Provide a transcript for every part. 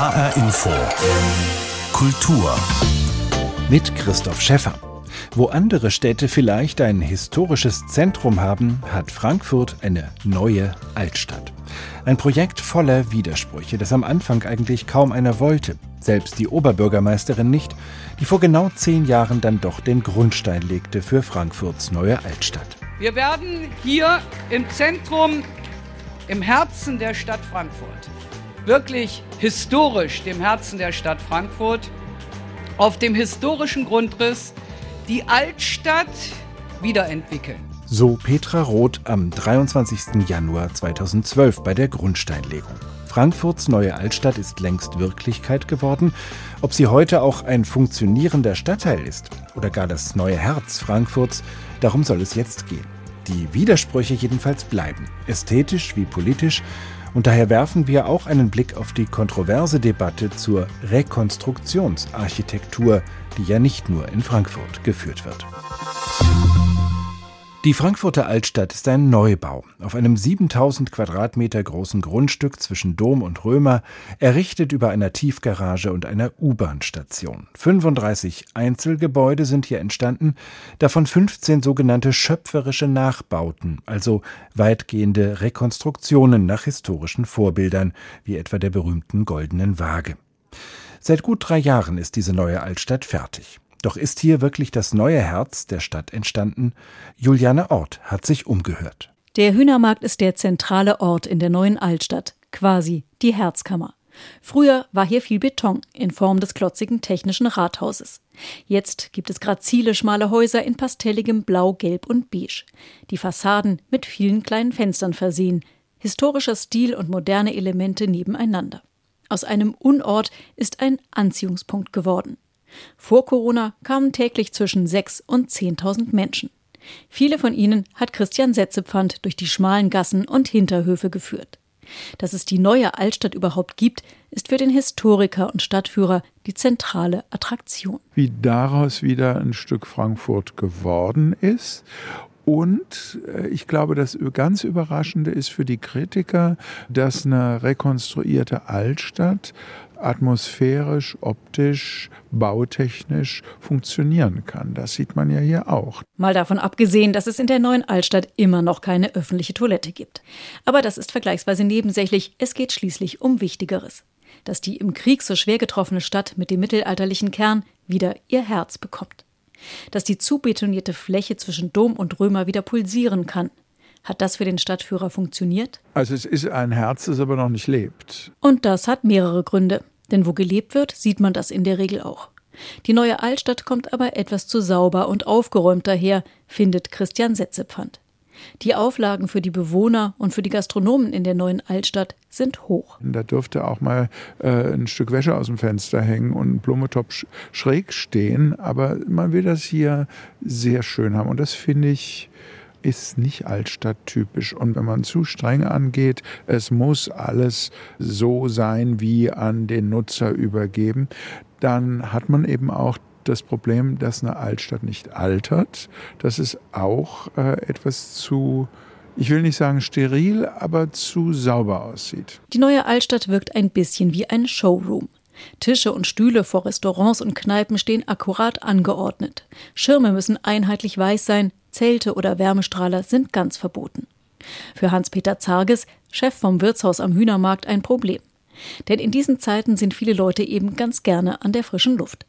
HR Info. Kultur. Mit Christoph Schäffer. Wo andere Städte vielleicht ein historisches Zentrum haben, hat Frankfurt eine neue Altstadt. Ein Projekt voller Widersprüche, das am Anfang eigentlich kaum einer wollte. Selbst die Oberbürgermeisterin nicht, die vor genau zehn Jahren dann doch den Grundstein legte für Frankfurts neue Altstadt. Wir werden hier im Zentrum, im Herzen der Stadt Frankfurt, wirklich historisch dem Herzen der Stadt Frankfurt, auf dem historischen Grundriss die Altstadt wiederentwickeln. So Petra Roth am 23. Januar 2012 bei der Grundsteinlegung. Frankfurts neue Altstadt ist längst Wirklichkeit geworden. Ob sie heute auch ein funktionierender Stadtteil ist oder gar das neue Herz Frankfurts, darum soll es jetzt gehen. Die Widersprüche jedenfalls bleiben, ästhetisch wie politisch, und daher werfen wir auch einen Blick auf die kontroverse Debatte zur Rekonstruktionsarchitektur, die ja nicht nur in Frankfurt geführt wird. Die Frankfurter Altstadt ist ein Neubau auf einem 7000 Quadratmeter großen Grundstück zwischen Dom und Römer, errichtet über einer Tiefgarage und einer U-Bahn-Station. 35 Einzelgebäude sind hier entstanden, davon 15 sogenannte schöpferische Nachbauten, also weitgehende Rekonstruktionen nach historischen Vorbildern, wie etwa der berühmten Goldenen Waage. Seit gut drei Jahren ist diese neue Altstadt fertig. Doch ist hier wirklich das neue Herz der Stadt entstanden? Juliane Ort hat sich umgehört. Der Hühnermarkt ist der zentrale Ort in der neuen Altstadt, quasi die Herzkammer. Früher war hier viel Beton in Form des klotzigen technischen Rathauses. Jetzt gibt es grazile schmale Häuser in pastelligem Blau, Gelb und Beige. Die Fassaden mit vielen kleinen Fenstern versehen, historischer Stil und moderne Elemente nebeneinander. Aus einem Unort ist ein Anziehungspunkt geworden. Vor Corona kamen täglich zwischen 6 und 10.000 Menschen. Viele von ihnen hat Christian Setzepfand durch die schmalen Gassen und Hinterhöfe geführt. Dass es die neue Altstadt überhaupt gibt, ist für den Historiker und Stadtführer die zentrale Attraktion. Wie daraus wieder ein Stück Frankfurt geworden ist und äh, ich glaube, das ganz Überraschende ist für die Kritiker, dass eine rekonstruierte Altstadt atmosphärisch, optisch, bautechnisch funktionieren kann. Das sieht man ja hier auch. Mal davon abgesehen, dass es in der neuen Altstadt immer noch keine öffentliche Toilette gibt. Aber das ist vergleichsweise nebensächlich. Es geht schließlich um Wichtigeres. Dass die im Krieg so schwer getroffene Stadt mit dem mittelalterlichen Kern wieder ihr Herz bekommt. Dass die zubetonierte Fläche zwischen Dom und Römer wieder pulsieren kann. Hat das für den Stadtführer funktioniert? Also es ist ein Herz, das aber noch nicht lebt. Und das hat mehrere Gründe. Denn wo gelebt wird, sieht man das in der Regel auch. Die neue Altstadt kommt aber etwas zu sauber und aufgeräumt daher, findet Christian Setzepfand. Die Auflagen für die Bewohner und für die Gastronomen in der neuen Altstadt sind hoch. Da dürfte auch mal äh, ein Stück Wäsche aus dem Fenster hängen und ein Blumentopf schräg stehen, aber man will das hier sehr schön haben und das finde ich ist nicht altstadttypisch. Und wenn man zu streng angeht, es muss alles so sein, wie an den Nutzer übergeben, dann hat man eben auch das Problem, dass eine Altstadt nicht altert. Das ist auch äh, etwas zu ich will nicht sagen steril, aber zu sauber aussieht. Die neue Altstadt wirkt ein bisschen wie ein Showroom. Tische und Stühle vor Restaurants und Kneipen stehen akkurat angeordnet. Schirme müssen einheitlich weiß sein, Zelte oder Wärmestrahler sind ganz verboten. Für Hans-Peter Zarges, Chef vom Wirtshaus am Hühnermarkt, ein Problem. Denn in diesen Zeiten sind viele Leute eben ganz gerne an der frischen Luft.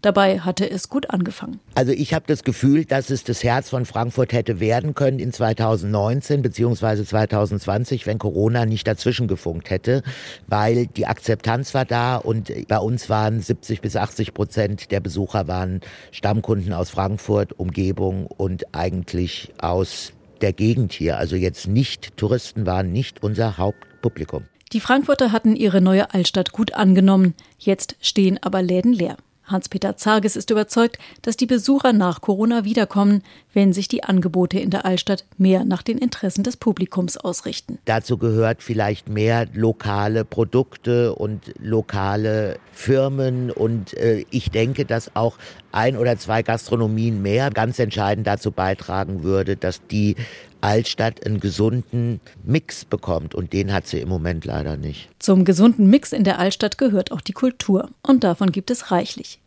Dabei hatte es gut angefangen. Also ich habe das Gefühl, dass es das Herz von Frankfurt hätte werden können in 2019 beziehungsweise 2020, wenn Corona nicht dazwischen gefunkt hätte, weil die Akzeptanz war da und bei uns waren 70 bis 80 Prozent der Besucher waren Stammkunden aus Frankfurt, Umgebung und eigentlich aus der Gegend hier. Also jetzt nicht Touristen waren nicht unser Hauptpublikum. Die Frankfurter hatten ihre neue Altstadt gut angenommen. Jetzt stehen aber Läden leer. Hans-Peter Zarges ist überzeugt, dass die Besucher nach Corona wiederkommen, wenn sich die Angebote in der Altstadt mehr nach den Interessen des Publikums ausrichten. Dazu gehört vielleicht mehr lokale Produkte und lokale Firmen und äh, ich denke, dass auch ein oder zwei Gastronomien mehr ganz entscheidend dazu beitragen würde, dass die Altstadt einen gesunden Mix bekommt. Und den hat sie im Moment leider nicht. Zum gesunden Mix in der Altstadt gehört auch die Kultur. Und davon gibt es reichlich.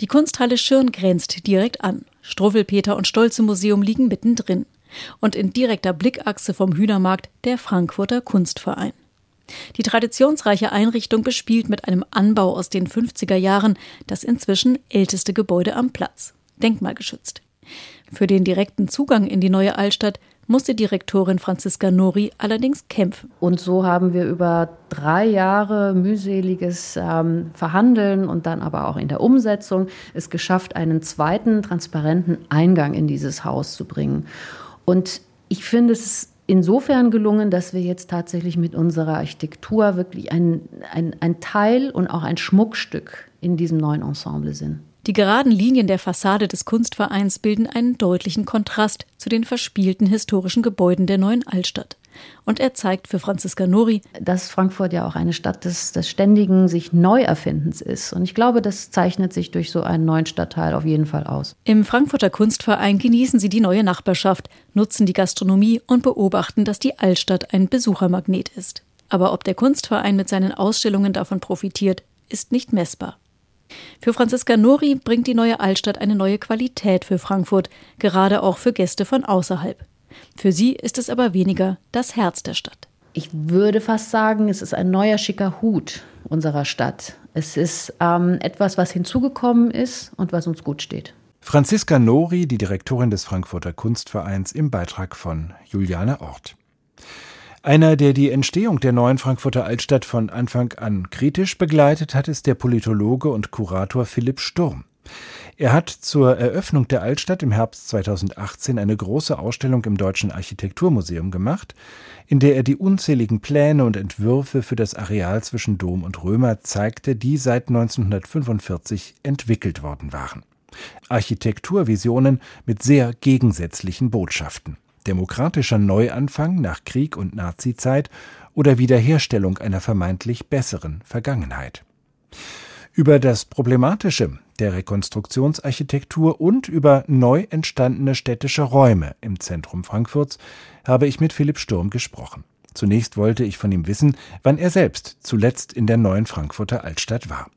Die Kunsthalle Schirn grenzt direkt an. Struwwelpeter und Stolze Museum liegen mittendrin. Und in direkter Blickachse vom Hühnermarkt der Frankfurter Kunstverein. Die traditionsreiche Einrichtung bespielt mit einem Anbau aus den 50er Jahren das inzwischen älteste Gebäude am Platz, denkmalgeschützt. Für den direkten Zugang in die neue Altstadt musste Direktorin Franziska Nori allerdings kämpfen. Und so haben wir über drei Jahre mühseliges ähm, Verhandeln und dann aber auch in der Umsetzung es geschafft, einen zweiten transparenten Eingang in dieses Haus zu bringen. Und ich finde es insofern gelungen, dass wir jetzt tatsächlich mit unserer Architektur wirklich ein, ein, ein Teil und auch ein Schmuckstück in diesem neuen Ensemble sind. Die geraden Linien der Fassade des Kunstvereins bilden einen deutlichen Kontrast zu den verspielten historischen Gebäuden der neuen Altstadt. Und er zeigt für Franziska Nori, dass Frankfurt ja auch eine Stadt des, des ständigen sich Neuerfindens ist. Und ich glaube, das zeichnet sich durch so einen neuen Stadtteil auf jeden Fall aus. Im Frankfurter Kunstverein genießen sie die neue Nachbarschaft, nutzen die Gastronomie und beobachten, dass die Altstadt ein Besuchermagnet ist. Aber ob der Kunstverein mit seinen Ausstellungen davon profitiert, ist nicht messbar. Für Franziska Nori bringt die neue Altstadt eine neue Qualität für Frankfurt, gerade auch für Gäste von außerhalb. Für sie ist es aber weniger das Herz der Stadt. Ich würde fast sagen, es ist ein neuer schicker Hut unserer Stadt. Es ist ähm, etwas, was hinzugekommen ist und was uns gut steht. Franziska Nori, die Direktorin des Frankfurter Kunstvereins, im Beitrag von Juliane Ort. Einer, der die Entstehung der neuen Frankfurter Altstadt von Anfang an kritisch begleitet hat, ist der Politologe und Kurator Philipp Sturm. Er hat zur Eröffnung der Altstadt im Herbst 2018 eine große Ausstellung im Deutschen Architekturmuseum gemacht, in der er die unzähligen Pläne und Entwürfe für das Areal zwischen Dom und Römer zeigte, die seit 1945 entwickelt worden waren. Architekturvisionen mit sehr gegensätzlichen Botschaften demokratischer Neuanfang nach Krieg und Nazizeit oder Wiederherstellung einer vermeintlich besseren Vergangenheit. Über das Problematische der Rekonstruktionsarchitektur und über neu entstandene städtische Räume im Zentrum Frankfurts habe ich mit Philipp Sturm gesprochen. Zunächst wollte ich von ihm wissen, wann er selbst zuletzt in der neuen Frankfurter Altstadt war.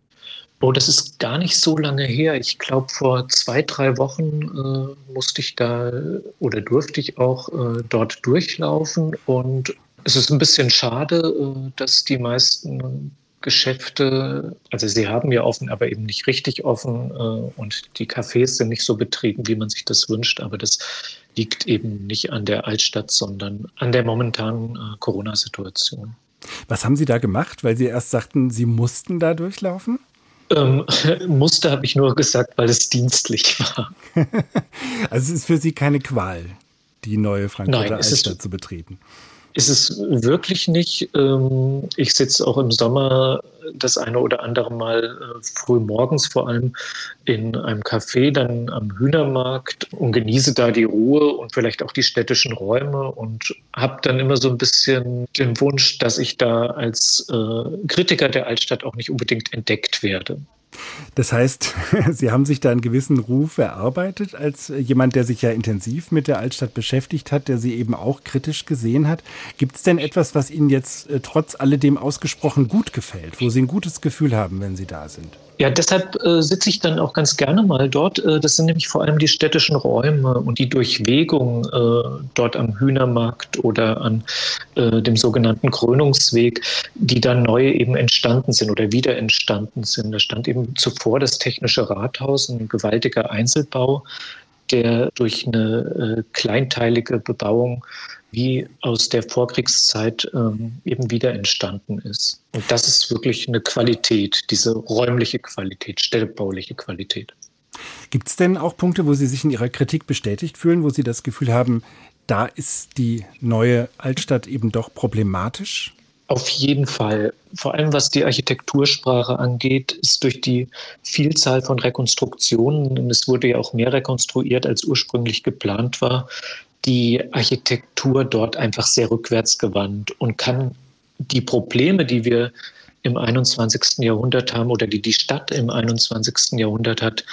Oh, das ist gar nicht so lange her. Ich glaube, vor zwei, drei Wochen äh, musste ich da oder durfte ich auch äh, dort durchlaufen. Und es ist ein bisschen schade, äh, dass die meisten Geschäfte, also sie haben ja offen, aber eben nicht richtig offen äh, und die Cafés sind nicht so betrieben, wie man sich das wünscht. Aber das liegt eben nicht an der Altstadt, sondern an der momentanen äh, Corona-Situation. Was haben Sie da gemacht, weil Sie erst sagten, Sie mussten da durchlaufen? Ähm, musste habe ich nur gesagt, weil es dienstlich war. also es ist für Sie keine Qual, die neue Frankfurter Altstadt zu betreten. Ist es wirklich nicht. Ähm, ich sitze auch im Sommer das eine oder andere Mal äh, früh morgens vor allem in einem Café, dann am Hühnermarkt und genieße da die Ruhe und vielleicht auch die städtischen Räume und habe dann immer so ein bisschen den Wunsch, dass ich da als äh, Kritiker der Altstadt auch nicht unbedingt entdeckt werde. Das heißt, Sie haben sich da einen gewissen Ruf erarbeitet als jemand, der sich ja intensiv mit der Altstadt beschäftigt hat, der sie eben auch kritisch gesehen hat. Gibt es denn etwas, was Ihnen jetzt äh, trotz alledem ausgesprochen gut gefällt, wo Sie ein gutes Gefühl haben, wenn Sie da sind? Ja, deshalb äh, sitze ich dann auch ganz gerne mal dort. Äh, das sind nämlich vor allem die städtischen Räume und die Durchwegung äh, dort am Hühnermarkt oder an äh, dem sogenannten Krönungsweg, die dann neu eben entstanden sind oder wieder entstanden sind. Da stand eben zuvor das Technische Rathaus, ein gewaltiger Einzelbau, der durch eine äh, kleinteilige Bebauung wie aus der Vorkriegszeit ähm, eben wieder entstanden ist. Und das ist wirklich eine Qualität, diese räumliche Qualität, städtebauliche Qualität. Gibt es denn auch Punkte, wo Sie sich in Ihrer Kritik bestätigt fühlen, wo Sie das Gefühl haben, da ist die neue Altstadt eben doch problematisch? Auf jeden Fall. Vor allem was die Architektursprache angeht, ist durch die Vielzahl von Rekonstruktionen, und es wurde ja auch mehr rekonstruiert, als ursprünglich geplant war, die Architektur dort einfach sehr rückwärtsgewandt und kann die Probleme, die wir im 21. Jahrhundert haben oder die die Stadt im 21. Jahrhundert hat,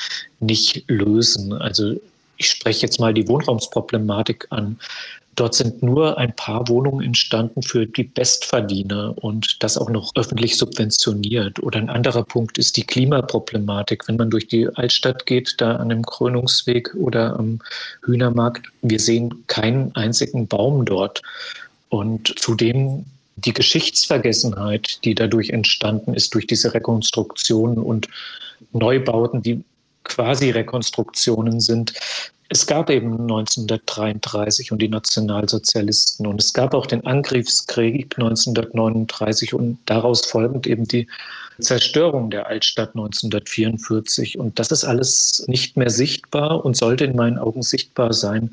nicht lösen. Also ich spreche jetzt mal die Wohnraumsproblematik an. Dort sind nur ein paar Wohnungen entstanden für die Bestverdiener und das auch noch öffentlich subventioniert. Oder ein anderer Punkt ist die Klimaproblematik. Wenn man durch die Altstadt geht, da an dem Krönungsweg oder am Hühnermarkt, wir sehen keinen einzigen Baum dort. Und zudem die Geschichtsvergessenheit, die dadurch entstanden ist, durch diese Rekonstruktionen und Neubauten, die quasi Rekonstruktionen sind, es gab eben 1933 und die Nationalsozialisten und es gab auch den Angriffskrieg 1939 und daraus folgend eben die Zerstörung der Altstadt 1944. Und das ist alles nicht mehr sichtbar und sollte in meinen Augen sichtbar sein.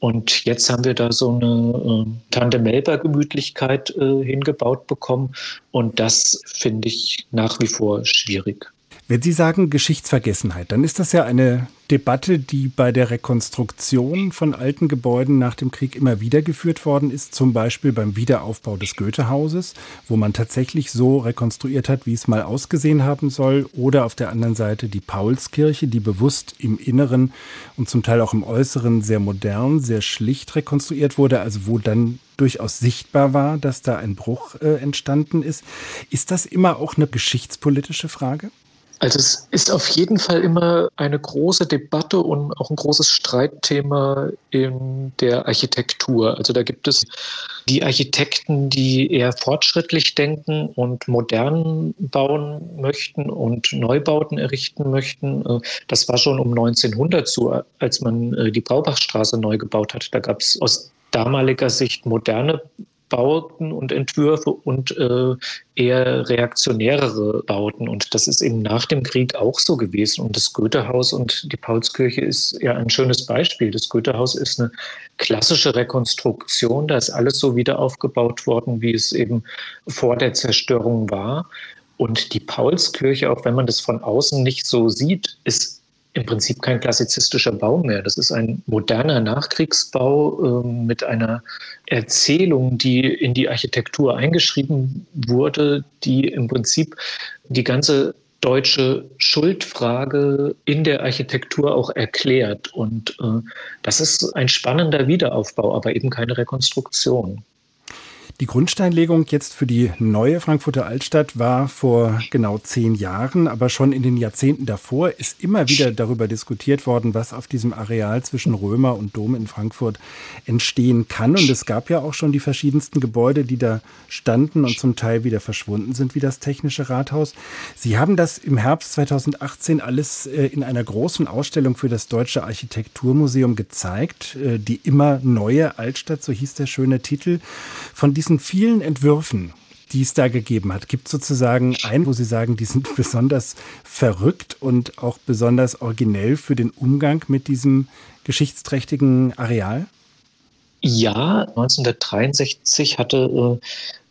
Und jetzt haben wir da so eine äh, Tante-Melber-Gemütlichkeit äh, hingebaut bekommen. Und das finde ich nach wie vor schwierig. Wenn Sie sagen Geschichtsvergessenheit, dann ist das ja eine Debatte, die bei der Rekonstruktion von alten Gebäuden nach dem Krieg immer wieder geführt worden ist, zum Beispiel beim Wiederaufbau des Goethehauses, wo man tatsächlich so rekonstruiert hat, wie es mal ausgesehen haben soll, oder auf der anderen Seite die Paulskirche, die bewusst im Inneren und zum Teil auch im Äußeren sehr modern, sehr schlicht rekonstruiert wurde, also wo dann durchaus sichtbar war, dass da ein Bruch äh, entstanden ist. Ist das immer auch eine geschichtspolitische Frage? Also es ist auf jeden Fall immer eine große Debatte und auch ein großes Streitthema in der Architektur. Also da gibt es die Architekten, die eher fortschrittlich denken und modern bauen möchten und Neubauten errichten möchten. Das war schon um 1900 so, als man äh, die Braubachstraße neu gebaut hat. Da gab es aus damaliger Sicht moderne Bauten und Entwürfe und äh, eher reaktionärere Bauten. Und das ist eben nach dem Krieg auch so gewesen. Und das Goethehaus und die Paulskirche ist ja ein schönes Beispiel. Das Goethehaus ist eine klassische Rekonstruktion. Da ist alles so wieder aufgebaut worden, wie es eben vor der Zerstörung war. Und die Paulskirche, auch wenn man das von außen nicht so sieht, ist im Prinzip kein klassizistischer Bau mehr. Das ist ein moderner Nachkriegsbau äh, mit einer Erzählung, die in die Architektur eingeschrieben wurde, die im Prinzip die ganze deutsche Schuldfrage in der Architektur auch erklärt. Und äh, das ist ein spannender Wiederaufbau, aber eben keine Rekonstruktion. Die Grundsteinlegung jetzt für die neue Frankfurter Altstadt war vor genau zehn Jahren, aber schon in den Jahrzehnten davor ist immer wieder darüber diskutiert worden, was auf diesem Areal zwischen Römer und Dom in Frankfurt entstehen kann. Und es gab ja auch schon die verschiedensten Gebäude, die da standen und zum Teil wieder verschwunden sind, wie das Technische Rathaus. Sie haben das im Herbst 2018 alles äh, in einer großen Ausstellung für das Deutsche Architekturmuseum gezeigt. Äh, die immer neue Altstadt, so hieß der schöne Titel. Von diesem diesen vielen Entwürfen, die es da gegeben hat, gibt es sozusagen einen, wo Sie sagen, die sind besonders verrückt und auch besonders originell für den Umgang mit diesem geschichtsträchtigen Areal? Ja, 1963 hatte äh,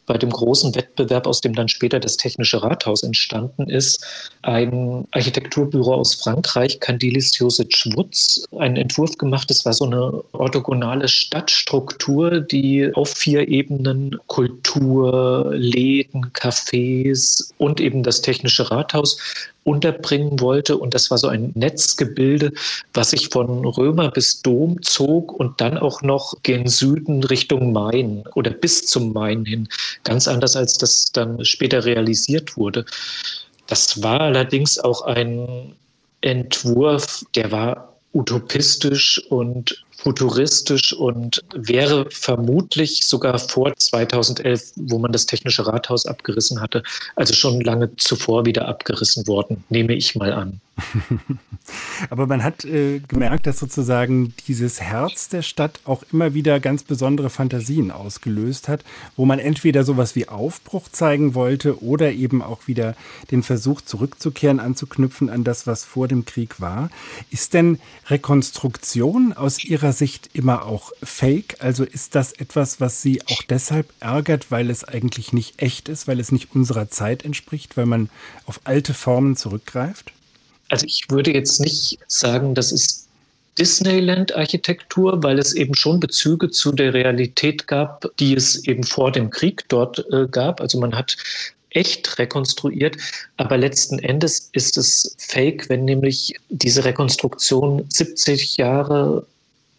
bei dem großen Wettbewerb, aus dem dann später das Technische Rathaus entstanden ist, ein Architekturbüro aus Frankreich, Candilis Joseph Schwutz, einen Entwurf gemacht. Das war so eine orthogonale Stadtstruktur, die auf vier Ebenen Kultur, Läden, Cafés und eben das Technische Rathaus unterbringen wollte. Und das war so ein Netzgebilde, was sich von Römer bis Dom zog und dann auch noch gen Süden Richtung Main oder bis zum Main hin. Ganz anders, als das dann später realisiert wurde. Das war allerdings auch ein Entwurf, der war utopistisch und futuristisch und wäre vermutlich sogar vor 2011, wo man das Technische Rathaus abgerissen hatte, also schon lange zuvor wieder abgerissen worden, nehme ich mal an. Aber man hat äh, gemerkt, dass sozusagen dieses Herz der Stadt auch immer wieder ganz besondere Fantasien ausgelöst hat, wo man entweder sowas wie Aufbruch zeigen wollte oder eben auch wieder den Versuch zurückzukehren, anzuknüpfen an das, was vor dem Krieg war. Ist denn Rekonstruktion aus Ihrer Sicht immer auch fake? Also ist das etwas, was Sie auch deshalb ärgert, weil es eigentlich nicht echt ist, weil es nicht unserer Zeit entspricht, weil man auf alte Formen zurückgreift? Also ich würde jetzt nicht sagen, das ist Disneyland-Architektur, weil es eben schon Bezüge zu der Realität gab, die es eben vor dem Krieg dort äh, gab. Also man hat echt rekonstruiert, aber letzten Endes ist es fake, wenn nämlich diese Rekonstruktion 70 Jahre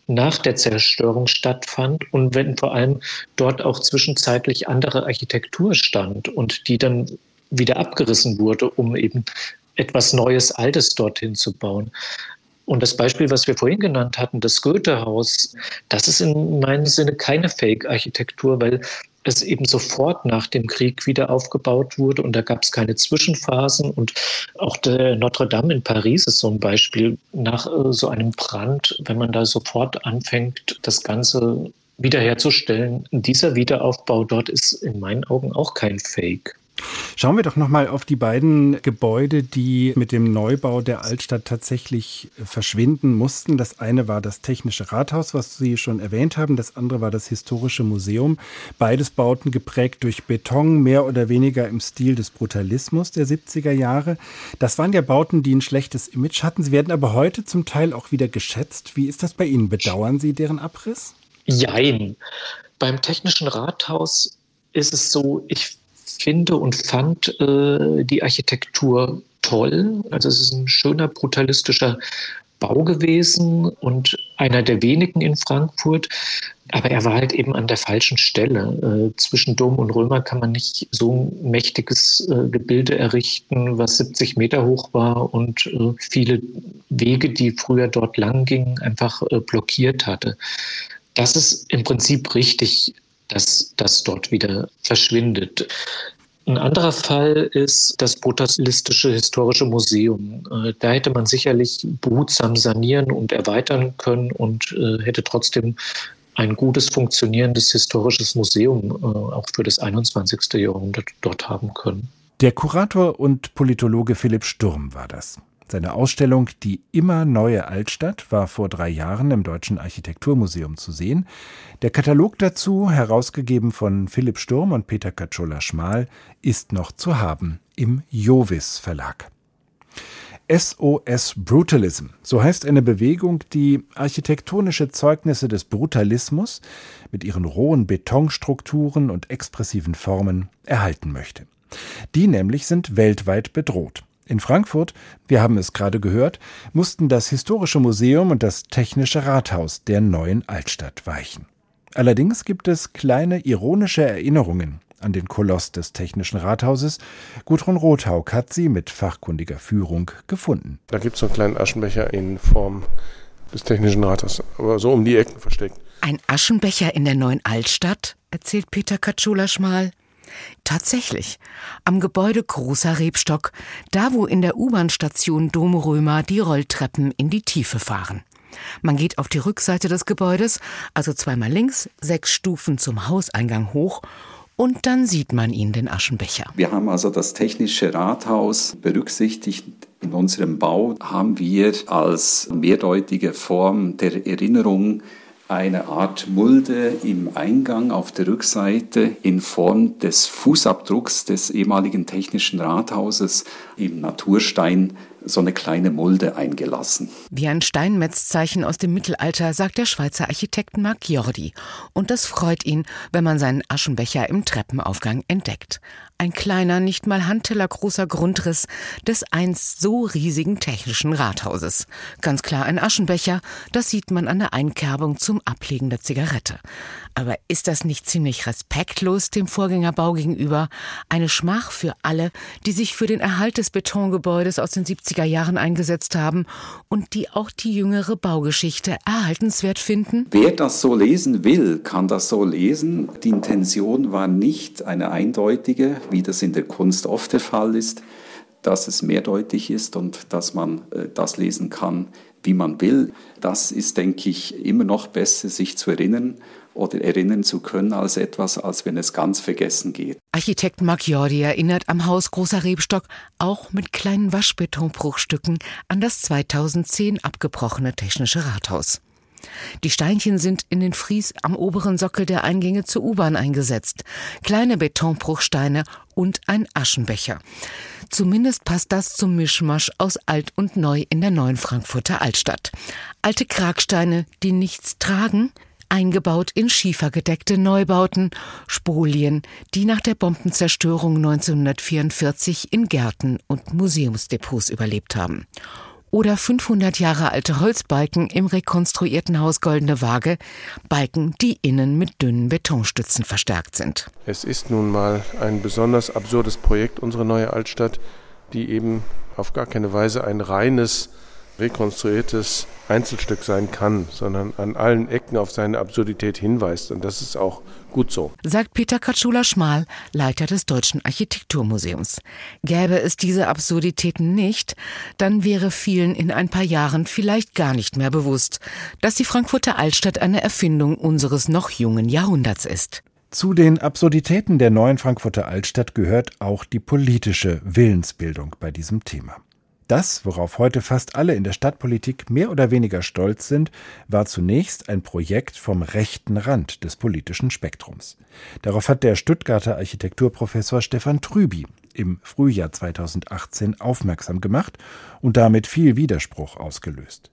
nach der Zerstörung stattfand und wenn vor allem dort auch zwischenzeitlich andere Architektur stand und die dann wieder abgerissen wurde, um eben etwas Neues, Altes dorthin zu bauen. Und das Beispiel, was wir vorhin genannt hatten, das Goethehaus, das ist in meinem Sinne keine Fake-Architektur, weil es eben sofort nach dem Krieg wieder aufgebaut wurde und da gab es keine Zwischenphasen. Und auch der Notre Dame in Paris ist so ein Beispiel nach äh, so einem Brand, wenn man da sofort anfängt, das Ganze wiederherzustellen. Dieser Wiederaufbau dort ist in meinen Augen auch kein Fake. Schauen wir doch noch mal auf die beiden Gebäude, die mit dem Neubau der Altstadt tatsächlich verschwinden mussten. Das eine war das Technische Rathaus, was Sie schon erwähnt haben. Das andere war das Historische Museum. Beides Bauten geprägt durch Beton, mehr oder weniger im Stil des Brutalismus der 70er Jahre. Das waren ja Bauten, die ein schlechtes Image hatten. Sie werden aber heute zum Teil auch wieder geschätzt. Wie ist das bei Ihnen? Bedauern Sie deren Abriss? Jein. Beim Technischen Rathaus ist es so, ich finde und fand äh, die Architektur toll. Also es ist ein schöner brutalistischer Bau gewesen und einer der wenigen in Frankfurt. Aber er war halt eben an der falschen Stelle. Äh, zwischen Dom und Römer kann man nicht so ein mächtiges äh, Gebilde errichten, was 70 Meter hoch war und äh, viele Wege, die früher dort lang gingen, einfach äh, blockiert hatte. Das ist im Prinzip richtig dass das dort wieder verschwindet. Ein anderer Fall ist das Brutalistische Historische Museum. Äh, da hätte man sicherlich behutsam sanieren und erweitern können und äh, hätte trotzdem ein gutes funktionierendes historisches Museum äh, auch für das 21. Jahrhundert dort haben können. Der Kurator und Politologe Philipp Sturm war das. Seine Ausstellung Die immer neue Altstadt war vor drei Jahren im Deutschen Architekturmuseum zu sehen. Der Katalog dazu, herausgegeben von Philipp Sturm und Peter Katschola-Schmal, ist noch zu haben im Jovis Verlag. SOS Brutalism, so heißt eine Bewegung, die architektonische Zeugnisse des Brutalismus mit ihren rohen Betonstrukturen und expressiven Formen erhalten möchte. Die nämlich sind weltweit bedroht. In Frankfurt, wir haben es gerade gehört, mussten das Historische Museum und das Technische Rathaus der neuen Altstadt weichen. Allerdings gibt es kleine ironische Erinnerungen an den Koloss des Technischen Rathauses. Gudrun Rothaug hat sie mit fachkundiger Führung gefunden. Da gibt es so einen kleinen Aschenbecher in Form des Technischen Rathauses, aber so um die Ecken versteckt. Ein Aschenbecher in der neuen Altstadt, erzählt Peter Katschula schmal. Tatsächlich, am Gebäude Großer Rebstock, da wo in der U-Bahn-Station Domrömer die Rolltreppen in die Tiefe fahren. Man geht auf die Rückseite des Gebäudes, also zweimal links, sechs Stufen zum Hauseingang hoch und dann sieht man ihn, den Aschenbecher. Wir haben also das technische Rathaus berücksichtigt. In unserem Bau haben wir als mehrdeutige Form der Erinnerung eine Art Mulde im Eingang auf der Rückseite in Form des Fußabdrucks des ehemaligen technischen Rathauses im Naturstein so eine kleine Mulde eingelassen. Wie ein Steinmetzzeichen aus dem Mittelalter, sagt der Schweizer Architekt Marc Jordi. Und das freut ihn, wenn man seinen Aschenbecher im Treppenaufgang entdeckt. Ein kleiner, nicht mal handtellergroßer Grundriss des einst so riesigen technischen Rathauses. Ganz klar ein Aschenbecher, das sieht man an der Einkerbung zum Ablegen der Zigarette. Aber ist das nicht ziemlich respektlos dem Vorgängerbau gegenüber? Eine Schmach für alle, die sich für den Erhalt des Betongebäudes aus den 70er Jahren eingesetzt haben und die auch die jüngere Baugeschichte erhaltenswert finden? Wer das so lesen will, kann das so lesen. Die Intention war nicht eine eindeutige, wie das in der Kunst oft der Fall ist, dass es mehrdeutig ist und dass man äh, das lesen kann, wie man will. Das ist, denke ich, immer noch besser, sich zu erinnern oder erinnern zu können als etwas, als wenn es ganz vergessen geht. Architekt Mark Jordi erinnert am Haus Großer Rebstock auch mit kleinen Waschbetonbruchstücken an das 2010 abgebrochene Technische Rathaus. Die Steinchen sind in den Fries am oberen Sockel der Eingänge zur U-Bahn eingesetzt. Kleine Betonbruchsteine und ein Aschenbecher. Zumindest passt das zum Mischmasch aus alt und neu in der neuen Frankfurter Altstadt. Alte Kragsteine, die nichts tragen, eingebaut in schiefergedeckte Neubauten, Spolien, die nach der Bombenzerstörung 1944 in Gärten und Museumsdepots überlebt haben oder 500 Jahre alte Holzbalken im rekonstruierten Haus Goldene Waage, Balken, die innen mit dünnen Betonstützen verstärkt sind. Es ist nun mal ein besonders absurdes Projekt, unsere neue Altstadt, die eben auf gar keine Weise ein reines rekonstruiertes Einzelstück sein kann, sondern an allen Ecken auf seine Absurdität hinweist. Und das ist auch gut so. Sagt Peter Katschula-Schmal, Leiter des Deutschen Architekturmuseums. Gäbe es diese Absurditäten nicht, dann wäre vielen in ein paar Jahren vielleicht gar nicht mehr bewusst, dass die Frankfurter Altstadt eine Erfindung unseres noch jungen Jahrhunderts ist. Zu den Absurditäten der neuen Frankfurter Altstadt gehört auch die politische Willensbildung bei diesem Thema. Das, worauf heute fast alle in der Stadtpolitik mehr oder weniger stolz sind, war zunächst ein Projekt vom rechten Rand des politischen Spektrums. Darauf hat der Stuttgarter Architekturprofessor Stefan Trüby im Frühjahr 2018 aufmerksam gemacht und damit viel Widerspruch ausgelöst.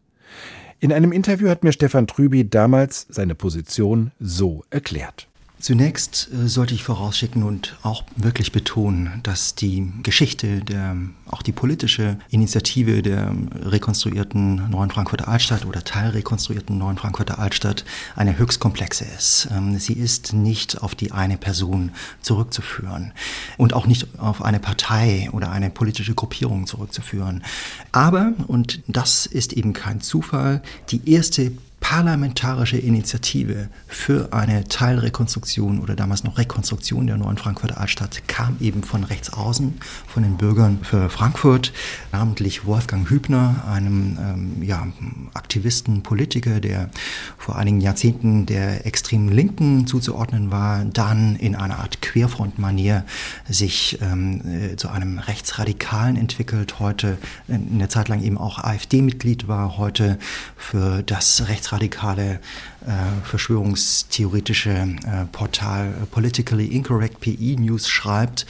In einem Interview hat mir Stefan Trüby damals seine Position so erklärt. Zunächst äh, sollte ich vorausschicken und auch wirklich betonen, dass die Geschichte, der, auch die politische Initiative der rekonstruierten neuen Frankfurter Altstadt oder teilrekonstruierten neuen Frankfurter Altstadt eine höchst komplexe ist. Ähm, sie ist nicht auf die eine Person zurückzuführen und auch nicht auf eine Partei oder eine politische Gruppierung zurückzuführen. Aber, und das ist eben kein Zufall, die erste parlamentarische Initiative für eine Teilrekonstruktion oder damals noch Rekonstruktion der neuen Frankfurter Altstadt kam eben von rechts außen, von den Bürgern für Frankfurt, namentlich Wolfgang Hübner, einem ähm, ja, Aktivisten, Politiker, der vor einigen Jahrzehnten der extremen Linken zuzuordnen war, dann in einer Art Querfrontmanier sich ähm, äh, zu einem Rechtsradikalen entwickelt, heute eine Zeit lang eben auch AfD-Mitglied war, heute für das Rechtsradikale rechtsradikale äh, verschwörungstheoretische äh, Portal Politically Incorrect PE News schreibt.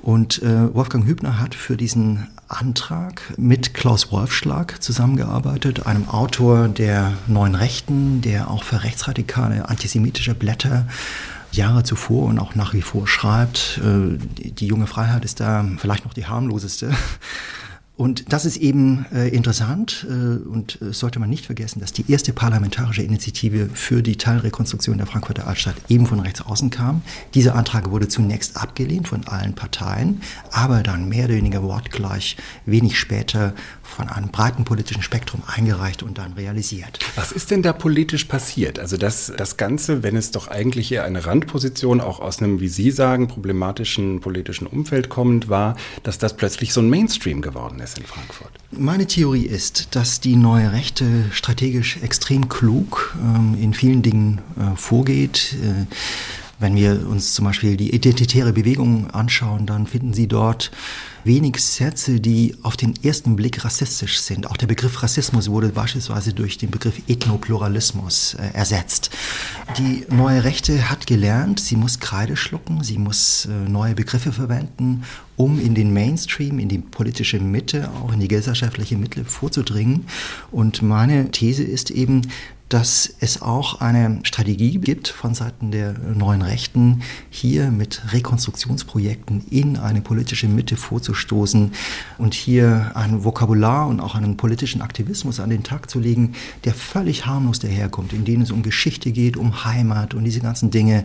Und äh, Wolfgang Hübner hat für diesen Antrag mit Klaus Wolfschlag zusammengearbeitet, einem Autor der Neuen Rechten, der auch für rechtsradikale antisemitische Blätter Jahre zuvor und auch nach wie vor schreibt. Äh, die junge Freiheit ist da vielleicht noch die harmloseste. Und das ist eben äh, interessant äh, und äh, sollte man nicht vergessen, dass die erste parlamentarische Initiative für die Teilrekonstruktion der Frankfurter Altstadt eben von rechts außen kam. Dieser Antrag wurde zunächst abgelehnt von allen Parteien, aber dann mehr oder weniger wortgleich wenig später von einem breiten politischen Spektrum eingereicht und dann realisiert. Was ist denn da politisch passiert? Also dass das Ganze, wenn es doch eigentlich eher eine Randposition auch aus einem, wie Sie sagen, problematischen politischen Umfeld kommend war, dass das plötzlich so ein Mainstream geworden ist in Frankfurt? Meine Theorie ist, dass die neue Rechte strategisch extrem klug ähm, in vielen Dingen äh, vorgeht. Äh, wenn wir uns zum Beispiel die identitäre Bewegung anschauen, dann finden Sie dort wenig Sätze, die auf den ersten Blick rassistisch sind. Auch der Begriff Rassismus wurde beispielsweise durch den Begriff Ethnopluralismus äh, ersetzt. Die neue Rechte hat gelernt, sie muss Kreide schlucken, sie muss äh, neue Begriffe verwenden, um in den Mainstream, in die politische Mitte, auch in die gesellschaftliche Mitte vorzudringen. Und meine These ist eben, dass es auch eine Strategie gibt von Seiten der neuen Rechten, hier mit Rekonstruktionsprojekten in eine politische Mitte vorzustoßen und hier ein Vokabular und auch einen politischen Aktivismus an den Tag zu legen, der völlig harmlos daherkommt, in denen es um Geschichte geht, um Heimat und diese ganzen Dinge.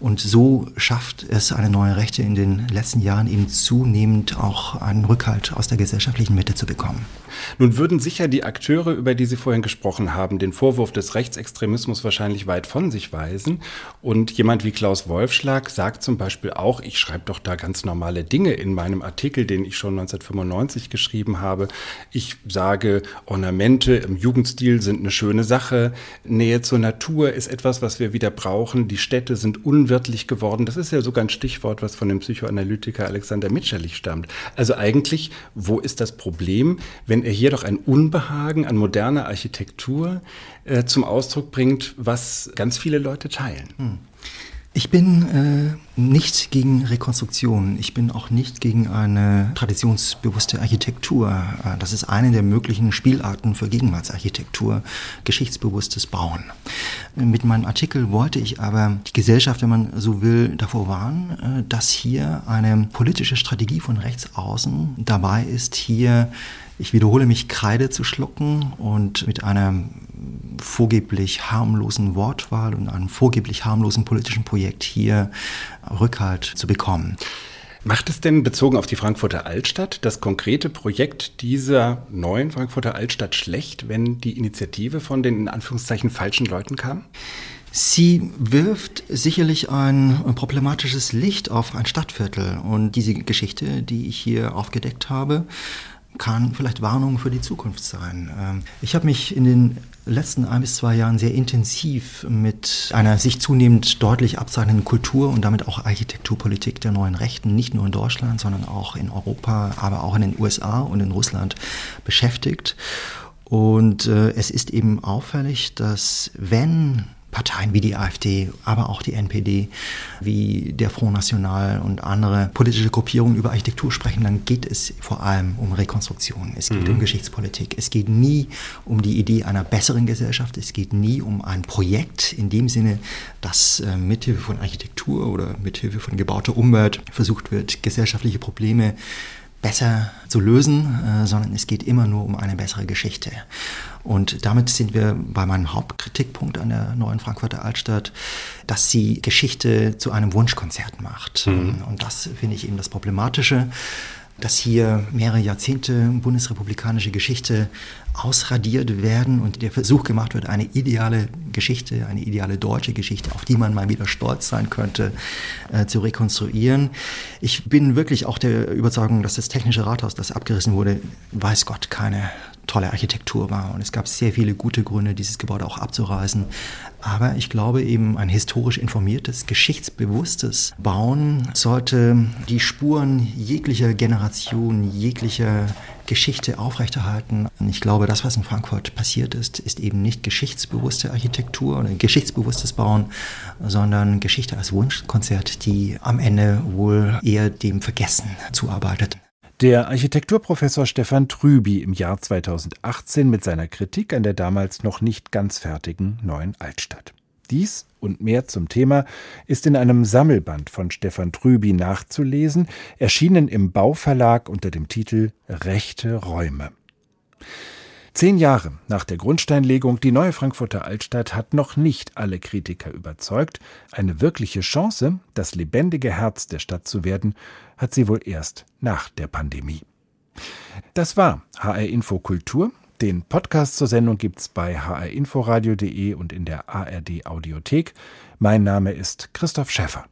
Und so schafft es eine neue Rechte in den letzten Jahren eben zunehmend auch einen Rückhalt aus der gesellschaftlichen Mitte zu bekommen. Nun würden sicher die Akteure, über die Sie vorhin gesprochen haben, den Vorwurf des Rechtsextremismus wahrscheinlich weit von sich weisen. Und jemand wie Klaus Wolfschlag sagt zum Beispiel auch, ich schreibe doch da ganz normale Dinge in meinem Artikel, den ich schon 1995 geschrieben habe. Ich sage, Ornamente im Jugendstil sind eine schöne Sache. Nähe zur Natur ist etwas, was wir wieder brauchen. Die Städte sind unwirtlich geworden. Das ist ja sogar ein Stichwort, was von dem Psychoanalytiker Alexander Mitscherlich stammt. Also eigentlich, wo ist das Problem, wenn er hier doch ein Unbehagen an moderner Architektur äh, zum Ausdruck bringt, was ganz viele Leute teilen. Hm. Ich bin äh, nicht gegen Rekonstruktion. Ich bin auch nicht gegen eine traditionsbewusste Architektur. Äh, das ist eine der möglichen Spielarten für Gegenwartsarchitektur, geschichtsbewusstes Bauen. Mit meinem Artikel wollte ich aber die Gesellschaft, wenn man so will, davor warnen, äh, dass hier eine politische Strategie von rechts außen dabei ist, hier ich wiederhole mich, Kreide zu schlucken und mit einer vorgeblich harmlosen Wortwahl und einem vorgeblich harmlosen politischen Projekt hier Rückhalt zu bekommen. Macht es denn bezogen auf die Frankfurter Altstadt das konkrete Projekt dieser neuen Frankfurter Altstadt schlecht, wenn die Initiative von den in Anführungszeichen falschen Leuten kam? Sie wirft sicherlich ein problematisches Licht auf ein Stadtviertel und diese Geschichte, die ich hier aufgedeckt habe, kann vielleicht Warnung für die Zukunft sein. Ähm, ich habe mich in den letzten ein bis zwei Jahren sehr intensiv mit einer sich zunehmend deutlich abzeichnenden Kultur und damit auch Architekturpolitik der neuen Rechten, nicht nur in Deutschland, sondern auch in Europa, aber auch in den USA und in Russland beschäftigt. Und äh, es ist eben auffällig, dass wenn Parteien wie die AfD, aber auch die NPD, wie der Front National und andere politische Gruppierungen über Architektur sprechen, dann geht es vor allem um Rekonstruktion. Es geht mhm. um Geschichtspolitik. Es geht nie um die Idee einer besseren Gesellschaft. Es geht nie um ein Projekt in dem Sinne, dass äh, mithilfe von Architektur oder mithilfe von gebauter Umwelt versucht wird, gesellschaftliche Probleme besser zu lösen, äh, sondern es geht immer nur um eine bessere Geschichte. Und damit sind wir bei meinem Hauptkritikpunkt an der neuen Frankfurter Altstadt, dass sie Geschichte zu einem Wunschkonzert macht. Mhm. Und das finde ich eben das Problematische dass hier mehrere Jahrzehnte bundesrepublikanische Geschichte ausradiert werden und der Versuch gemacht wird, eine ideale Geschichte, eine ideale deutsche Geschichte, auf die man mal wieder stolz sein könnte, äh, zu rekonstruieren. Ich bin wirklich auch der Überzeugung, dass das Technische Rathaus, das abgerissen wurde, weiß Gott, keine tolle Architektur war. Und es gab sehr viele gute Gründe, dieses Gebäude auch abzureißen. Aber ich glaube eben, ein historisch informiertes, geschichtsbewusstes Bauen sollte die Spuren jeglicher Generation, jeglicher Geschichte aufrechterhalten. Und ich glaube, das, was in Frankfurt passiert ist, ist eben nicht geschichtsbewusste Architektur oder geschichtsbewusstes Bauen, sondern Geschichte als Wunschkonzert, die am Ende wohl eher dem Vergessen zuarbeitet. Der Architekturprofessor Stefan Trüby im Jahr 2018 mit seiner Kritik an der damals noch nicht ganz fertigen neuen Altstadt. Dies und mehr zum Thema ist in einem Sammelband von Stefan Trüby nachzulesen, erschienen im Bauverlag unter dem Titel Rechte Räume. Zehn Jahre nach der Grundsteinlegung, die neue Frankfurter Altstadt hat noch nicht alle Kritiker überzeugt. Eine wirkliche Chance, das lebendige Herz der Stadt zu werden, hat sie wohl erst nach der Pandemie. Das war HR Info Kultur. Den Podcast zur Sendung gibt's bei hrinforadio.de und in der ARD Audiothek. Mein Name ist Christoph Schäffer.